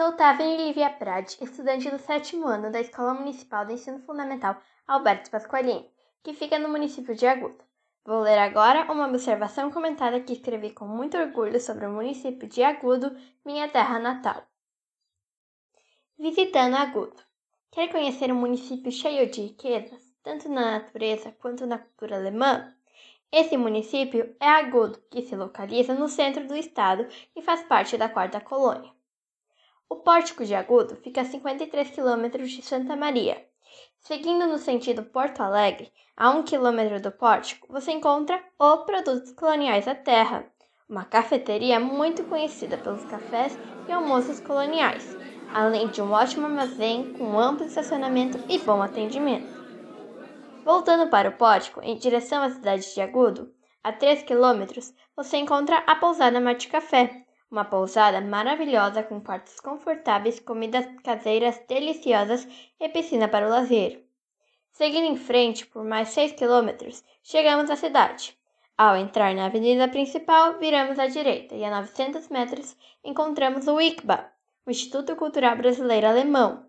Sou Tavern Lívia Prade, estudante do sétimo ano da Escola Municipal de Ensino Fundamental Alberto Pasqualini, que fica no município de Agudo. Vou ler agora uma observação comentada que escrevi com muito orgulho sobre o município de Agudo, minha terra natal. Visitando Agudo. Quer conhecer um município cheio de riquezas, tanto na natureza quanto na cultura alemã? Esse município é Agudo, que se localiza no centro do estado e faz parte da quarta colônia. O Pórtico de Agudo fica a 53 quilômetros de Santa Maria. Seguindo no sentido Porto Alegre, a 1 quilômetro do pórtico, você encontra o Produtos Coloniais da Terra, uma cafeteria muito conhecida pelos cafés e almoços coloniais, além de um ótimo armazém com amplo estacionamento e bom atendimento. Voltando para o pórtico, em direção à cidade de Agudo, a 3 quilômetros, você encontra a pousada Mate Café, uma pousada maravilhosa com quartos confortáveis, comidas caseiras deliciosas e piscina para o lazer. Seguindo em frente por mais 6 quilômetros, chegamos à cidade. Ao entrar na avenida principal, viramos à direita e a 900 metros encontramos o ICBA, o Instituto Cultural Brasileiro Alemão.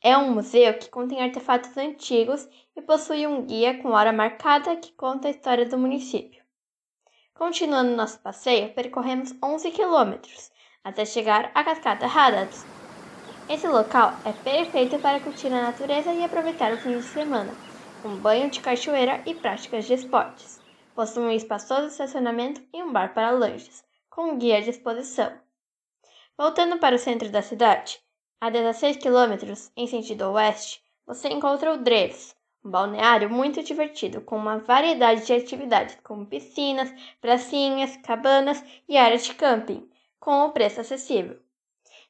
É um museu que contém artefatos antigos e possui um guia com hora marcada que conta a história do município. Continuando nosso passeio, percorremos 11 quilômetros até chegar à Cascata Hadads. Esse local é perfeito para curtir a natureza e aproveitar o fim de semana, com banho de cachoeira e práticas de esportes. Possui um espaçoso estacionamento e um bar para lanches, com guia à disposição. Voltando para o centro da cidade, a 16 quilômetros em sentido oeste, você encontra o Dreves, um balneário muito divertido, com uma variedade de atividades, como piscinas, pracinhas, cabanas e áreas de camping, com o preço acessível.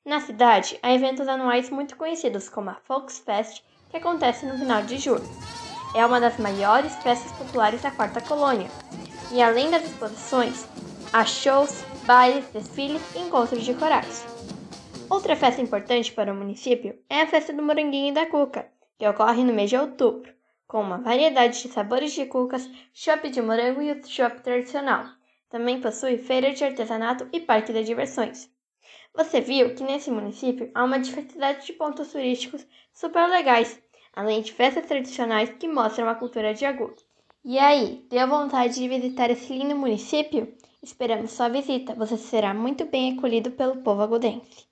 Na cidade, há eventos anuais muito conhecidos, como a Volksfest, que acontece no final de julho. É uma das maiores festas populares da quarta colônia. E além das exposições, há shows, bailes, desfiles e encontros de corais. Outra festa importante para o município é a festa do Moranguinho e da Cuca, que ocorre no mês de outubro com uma variedade de sabores de cucas, chopp de morango e o chopp tradicional. Também possui feira de artesanato e parque de diversões. Você viu que nesse município há uma diversidade de pontos turísticos super legais, além de festas tradicionais que mostram a cultura de Agu. E aí, deu vontade de visitar esse lindo município? Esperamos sua visita, você será muito bem acolhido pelo povo agudense.